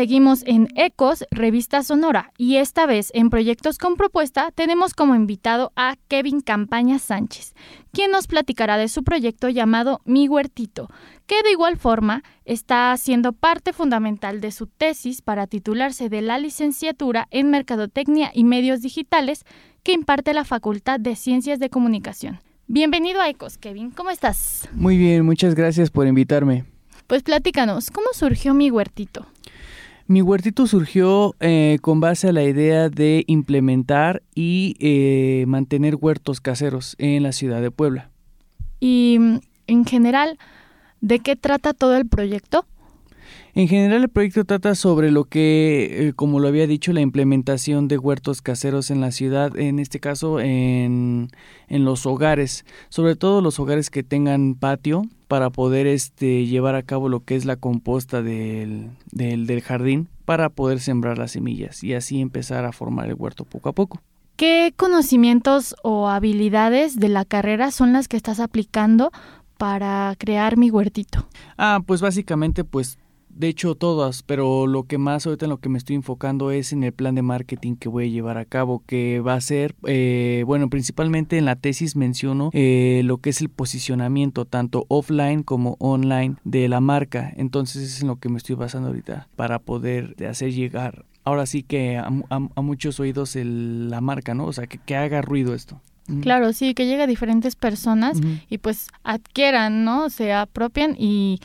Seguimos en Ecos, revista sonora, y esta vez en Proyectos con Propuesta tenemos como invitado a Kevin Campaña Sánchez, quien nos platicará de su proyecto llamado Mi Huertito, que de igual forma está siendo parte fundamental de su tesis para titularse de la licenciatura en Mercadotecnia y Medios Digitales que imparte la Facultad de Ciencias de Comunicación. Bienvenido a Ecos, Kevin, ¿cómo estás? Muy bien, muchas gracias por invitarme. Pues platícanos, ¿cómo surgió Mi Huertito? Mi huertito surgió eh, con base a la idea de implementar y eh, mantener huertos caseros en la ciudad de Puebla. Y mm, en general, ¿de qué trata todo el proyecto? En general el proyecto trata sobre lo que, eh, como lo había dicho, la implementación de huertos caseros en la ciudad, en este caso en, en los hogares, sobre todo los hogares que tengan patio para poder este, llevar a cabo lo que es la composta del, del, del jardín para poder sembrar las semillas y así empezar a formar el huerto poco a poco. ¿Qué conocimientos o habilidades de la carrera son las que estás aplicando para crear mi huertito? Ah, pues básicamente pues de hecho todas, pero lo que más ahorita en lo que me estoy enfocando es en el plan de marketing que voy a llevar a cabo, que va a ser, eh, bueno, principalmente en la tesis menciono eh, lo que es el posicionamiento tanto offline como online de la marca, entonces es en lo que me estoy basando ahorita para poder hacer llegar ahora sí que a, a, a muchos oídos el, la marca, ¿no? O sea, que, que haga ruido esto. Claro, sí, que llegue a diferentes personas uh -huh. y pues adquieran, ¿no? Se apropian y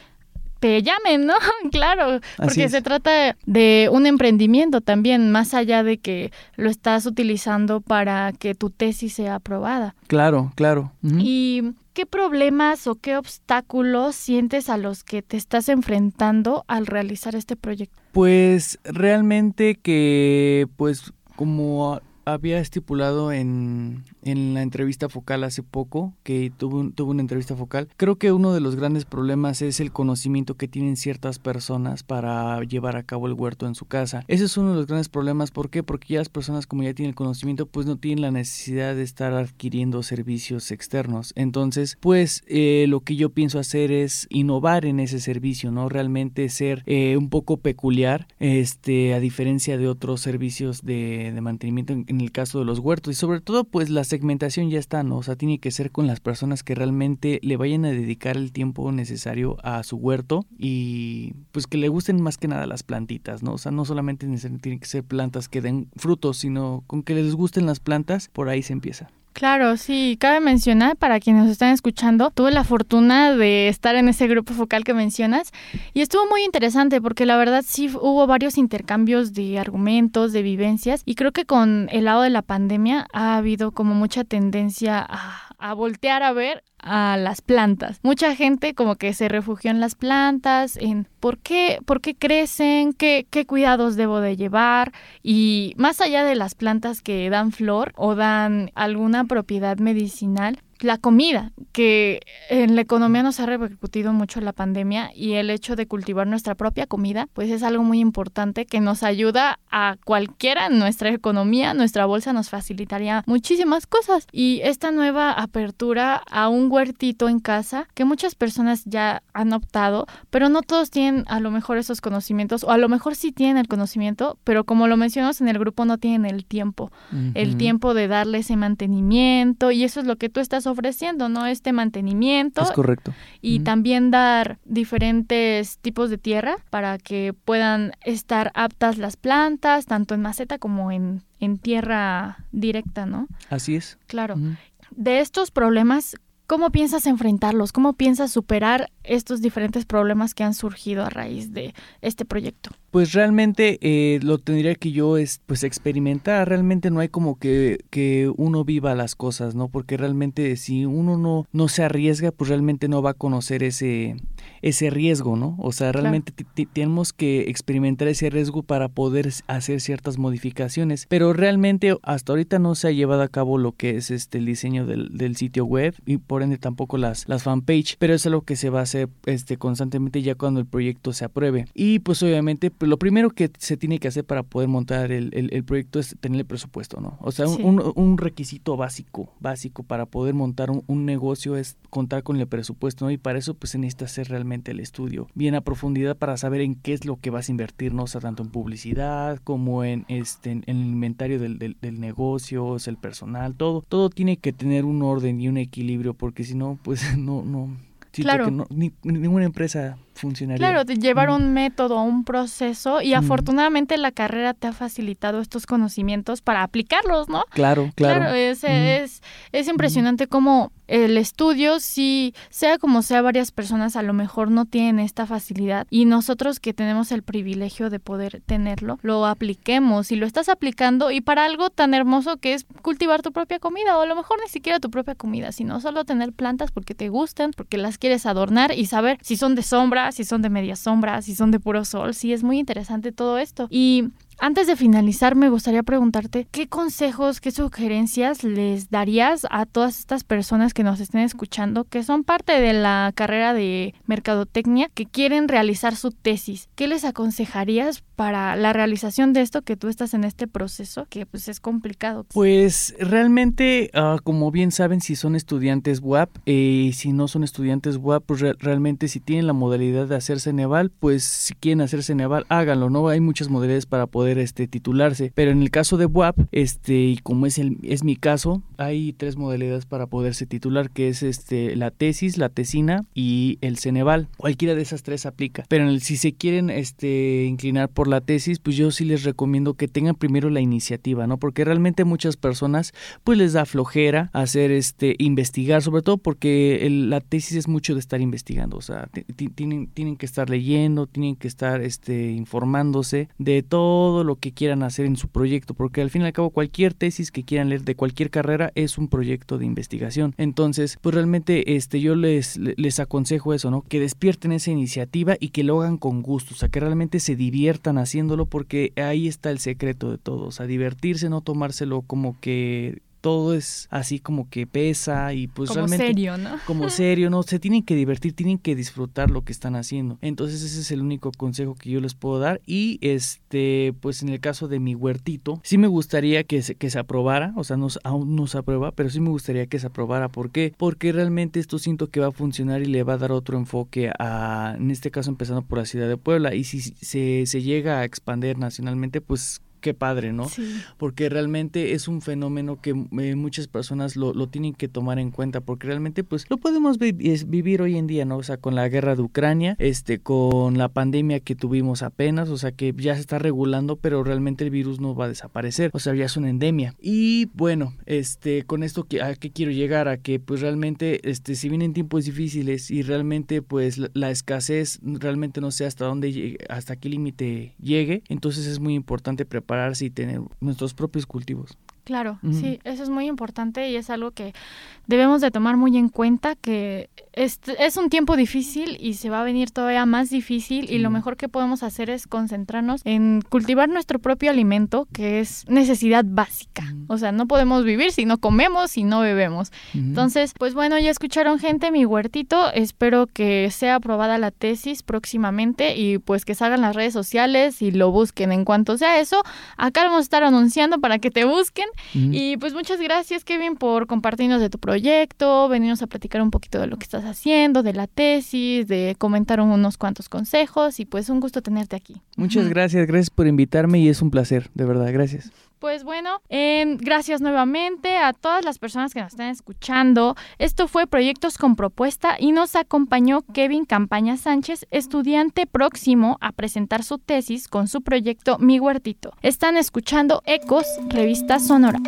te llamen, ¿no? claro, porque se trata de un emprendimiento también, más allá de que lo estás utilizando para que tu tesis sea aprobada. Claro, claro. Uh -huh. ¿Y qué problemas o qué obstáculos sientes a los que te estás enfrentando al realizar este proyecto? Pues realmente que, pues como había estipulado en, en, la entrevista focal hace poco, que tuvo, tuvo una entrevista focal, creo que uno de los grandes problemas es el conocimiento que tienen ciertas personas para llevar a cabo el huerto en su casa. Ese es uno de los grandes problemas, ¿por qué? Porque ya las personas como ya tienen el conocimiento, pues no tienen la necesidad de estar adquiriendo servicios externos. Entonces, pues eh, lo que yo pienso hacer es innovar en ese servicio, ¿no? Realmente ser eh, un poco peculiar, este, a diferencia de otros servicios de, mantenimiento en, en el caso de los huertos y sobre todo pues la segmentación ya está, ¿no? O sea, tiene que ser con las personas que realmente le vayan a dedicar el tiempo necesario a su huerto y pues que le gusten más que nada las plantitas, ¿no? O sea, no solamente tienen que ser plantas que den frutos, sino con que les gusten las plantas, por ahí se empieza. Claro, sí, cabe mencionar para quienes nos están escuchando, tuve la fortuna de estar en ese grupo focal que mencionas y estuvo muy interesante porque la verdad sí hubo varios intercambios de argumentos, de vivencias y creo que con el lado de la pandemia ha habido como mucha tendencia a, a voltear a ver a las plantas. Mucha gente como que se refugió en las plantas, en por qué, por qué crecen, qué, cuidados debo de llevar y más allá de las plantas que dan flor o dan alguna propiedad medicinal, la comida, que en la economía nos ha repercutido mucho la pandemia y el hecho de cultivar nuestra propia comida, pues es algo muy importante que nos ayuda a cualquiera en nuestra economía, nuestra bolsa nos facilitaría muchísimas cosas y esta nueva apertura a un huertito en casa que muchas personas ya han optado, pero no todos tienen a lo mejor esos conocimientos o a lo mejor sí tienen el conocimiento, pero como lo mencionas en el grupo no tienen el tiempo, uh -huh. el tiempo de darle ese mantenimiento y eso es lo que tú estás estás ofreciendo, ¿no? Este mantenimiento. Es correcto. Y también dar diferentes tipos de tierra para que puedan estar aptas las plantas, tanto en maceta como en, en tierra directa, ¿no? Así es. Claro. De estos problemas, ¿cómo piensas enfrentarlos? ¿Cómo piensas superar estos diferentes problemas que han surgido a raíz de este proyecto? Pues realmente eh, lo tendría que yo es, pues experimentar. Realmente no hay como que, que uno viva las cosas, ¿no? Porque realmente si uno no, no se arriesga, pues realmente no va a conocer ese, ese riesgo, ¿no? O sea, realmente tenemos que experimentar ese riesgo para poder hacer ciertas modificaciones. Pero realmente hasta ahorita no se ha llevado a cabo lo que es este el diseño del, del sitio web y por ende tampoco las, las fanpage. Pero es lo que se va a hacer este, constantemente ya cuando el proyecto se apruebe. Y pues obviamente pues, lo primero que se tiene que hacer para poder montar el, el, proyecto es tener el presupuesto, ¿no? O sea, un, un, requisito básico, básico para poder montar un, un, negocio es contar con el presupuesto, ¿no? Y para eso pues se necesita hacer realmente el estudio bien a profundidad para saber en qué es lo que vas a invertir, ¿no? O sea, tanto en publicidad como en, este, en el inventario del, del, del negocio, o sea, el personal, todo, todo tiene que tener un orden y un equilibrio porque si no, pues no, no, claro. que ni, ninguna empresa funcionaría. Claro, de llevar un método, un proceso y afortunadamente la carrera te ha facilitado estos conocimientos para aplicarlos, ¿no? Claro, claro. Claro, es, es, es impresionante cómo el estudio, si sea como sea, varias personas a lo mejor no tienen esta facilidad y nosotros que tenemos el privilegio de poder tenerlo, lo apliquemos y lo estás aplicando y para algo tan hermoso que es cultivar tu propia comida o a lo mejor ni siquiera tu propia comida, sino solo tener plantas porque te gustan, porque las quieres adornar y saber si son de sombra, si son de media sombra, si son de puro sol, sí es muy interesante todo esto. Y antes de finalizar, me gustaría preguntarte qué consejos, qué sugerencias les darías a todas estas personas que nos estén escuchando, que son parte de la carrera de mercadotecnia, que quieren realizar su tesis. ¿Qué les aconsejarías para la realización de esto que tú estás en este proceso, que pues es complicado? Pues realmente, ah, como bien saben, si son estudiantes WAP y eh, si no son estudiantes WAP, pues realmente si tienen la modalidad de hacerse Neval, pues si quieren hacerse Neval, háganlo, ¿no? Hay muchas modalidades para poder este, titularse. Pero en el caso de WAP, este, y como es, el, es mi caso, hay tres modalidades para poderse titular, que es este, la tesis, la tesina y el Ceneval. Cualquiera de esas tres aplica. Pero en el, si se quieren este, inclinar por la tesis, pues yo sí les recomiendo que tengan primero la iniciativa, ¿no? Porque realmente muchas personas pues les da flojera hacer este investigar, sobre todo porque la tesis es mucho de estar investigando, o sea, tienen, tienen que estar leyendo, tienen que estar este informándose de todo lo que quieran hacer en su proyecto, porque al fin y al cabo cualquier tesis que quieran leer de cualquier carrera es un proyecto de investigación. Entonces, pues realmente este yo les les aconsejo eso, ¿no? Que despierten esa iniciativa y que lo hagan con gusto, o sea, que realmente se diviertan haciéndolo porque ahí está el secreto de todo, o sea, divertirse, no tomárselo como que todo es así como que pesa y pues como realmente serio, ¿no? como serio, no, se tienen que divertir, tienen que disfrutar lo que están haciendo. Entonces ese es el único consejo que yo les puedo dar y este pues en el caso de mi huertito, sí me gustaría que se, que se aprobara, o sea, no, aún no se aprueba, pero sí me gustaría que se aprobara, ¿por qué? Porque realmente esto siento que va a funcionar y le va a dar otro enfoque a en este caso empezando por la ciudad de Puebla y si se, se llega a expandir nacionalmente, pues qué padre, ¿no? Porque realmente es un fenómeno que eh, muchas personas lo, lo, tienen que tomar en cuenta, porque realmente pues lo podemos vivir hoy en día, ¿no? O sea, con la guerra de Ucrania, este, con la pandemia que tuvimos apenas, o sea, que ya se está regulando, pero realmente el virus no va a desaparecer, o sea, ya es una endemia. Y bueno, este, con esto, ¿a qué quiero llegar? A que pues realmente, este, si vienen tiempos difíciles y realmente pues la, escasez realmente no sé hasta dónde, hasta qué límite llegue, entonces es muy importante preparar y tener nuestros propios cultivos. Claro, sí, eso es muy importante y es algo que debemos de tomar muy en cuenta que es, es un tiempo difícil y se va a venir todavía más difícil y lo mejor que podemos hacer es concentrarnos en cultivar nuestro propio alimento que es necesidad básica. O sea, no podemos vivir si no comemos y no bebemos. Entonces, pues bueno, ya escucharon gente, mi huertito, espero que sea aprobada la tesis próximamente y pues que salgan las redes sociales y lo busquen en cuanto sea eso. Acá vamos a estar anunciando para que te busquen y pues muchas gracias, Kevin, por compartirnos de tu proyecto, venirnos a platicar un poquito de lo que estás haciendo, de la tesis, de comentar unos cuantos consejos y pues un gusto tenerte aquí. Muchas gracias, gracias por invitarme y es un placer, de verdad, gracias. Pues bueno, eh, gracias nuevamente a todas las personas que nos están escuchando. Esto fue Proyectos con Propuesta y nos acompañó Kevin Campaña Sánchez, estudiante próximo a presentar su tesis con su proyecto Mi Huertito. Están escuchando Ecos, Revista Sonora.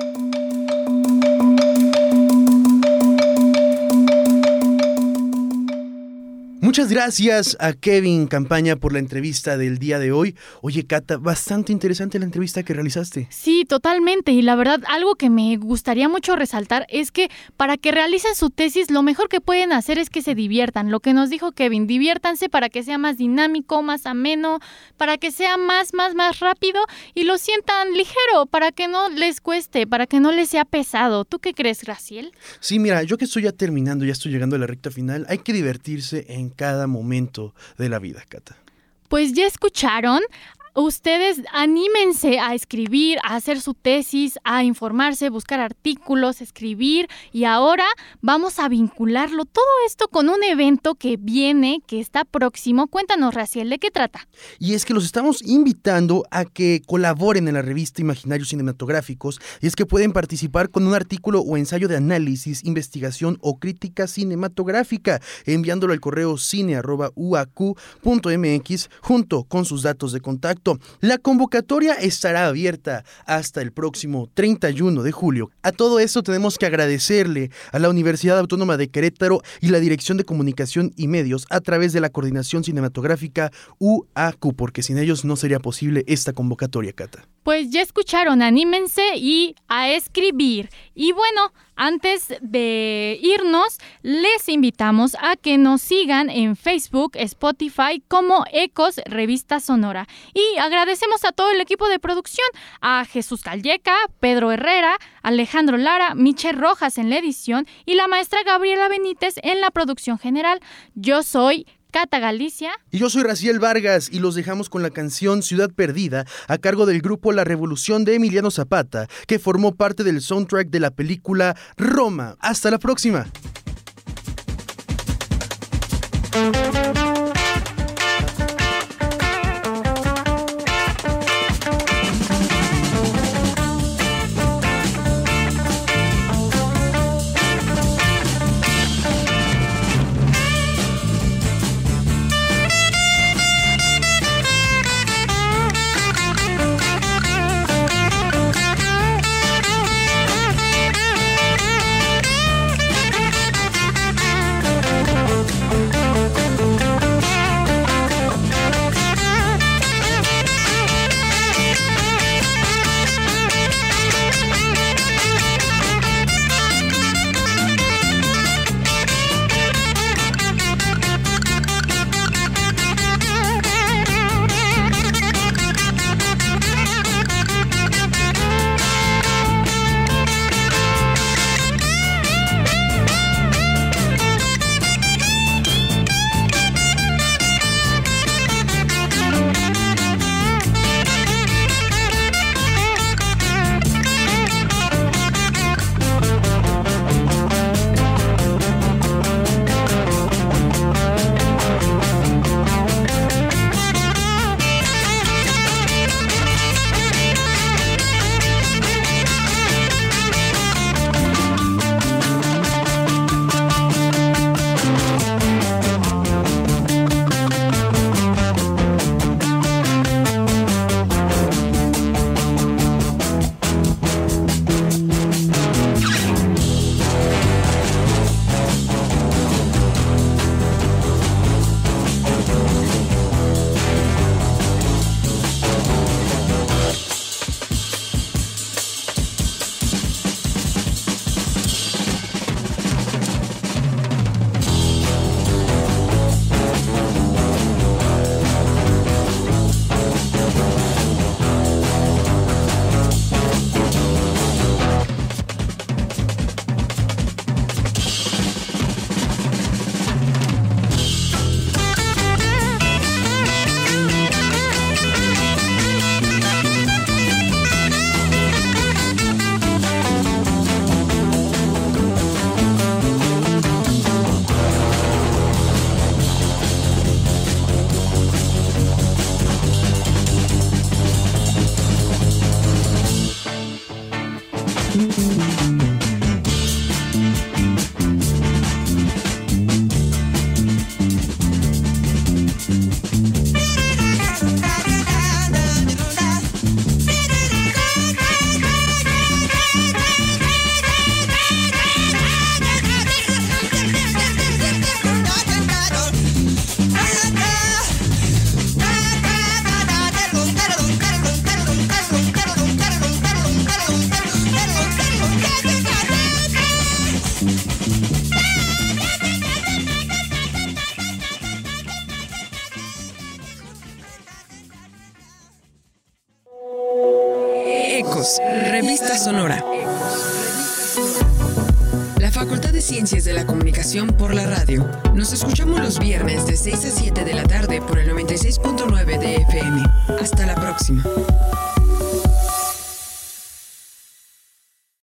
Muchas gracias a Kevin Campaña por la entrevista del día de hoy. Oye, Cata, bastante interesante la entrevista que realizaste. Sí, totalmente. Y la verdad, algo que me gustaría mucho resaltar es que para que realicen su tesis, lo mejor que pueden hacer es que se diviertan. Lo que nos dijo Kevin, diviértanse para que sea más dinámico, más ameno, para que sea más, más, más rápido y lo sientan ligero, para que no les cueste, para que no les sea pesado. ¿Tú qué crees, Graciel? Sí, mira, yo que estoy ya terminando, ya estoy llegando a la recta final, hay que divertirse en cada momento de la vida, Cata. Pues ya escucharon, ustedes anímense a escribir, a hacer su tesis, a informarse, buscar artículos, escribir y ahora vamos a vincularlo todo esto con un evento que viene, que está próximo. Cuéntanos, Raciel, ¿de qué trata? Y es que los estamos invitando a que colaboren en la revista Imaginarios Cinematográficos y es que pueden participar con un artículo o ensayo de análisis, investigación o crítica cinematográfica enviándolo al correo cine.uaq.mx junto con sus datos de contacto. La convocatoria estará abierta hasta el próximo 31 de julio. A todo esto tenemos que agradecerle a la Universidad Autónoma de Querétaro y la Dirección de Comunicación y Medios a través de la Coordinación Cinematográfica UAQ, porque sin ellos no sería posible esta convocatoria, Cata. Pues ya escucharon, anímense y a escribir. Y bueno, antes de irnos, les invitamos a que nos sigan en Facebook, Spotify como Ecos Revista Sonora. Y agradecemos a todo el equipo de producción, a Jesús Calleca, Pedro Herrera, Alejandro Lara, Michelle Rojas en la edición y la maestra Gabriela Benítez en la producción general. Yo soy Cata Galicia. Y yo soy Raciel Vargas y los dejamos con la canción Ciudad Perdida a cargo del grupo La Revolución de Emiliano Zapata, que formó parte del soundtrack de la película Roma. Hasta la próxima.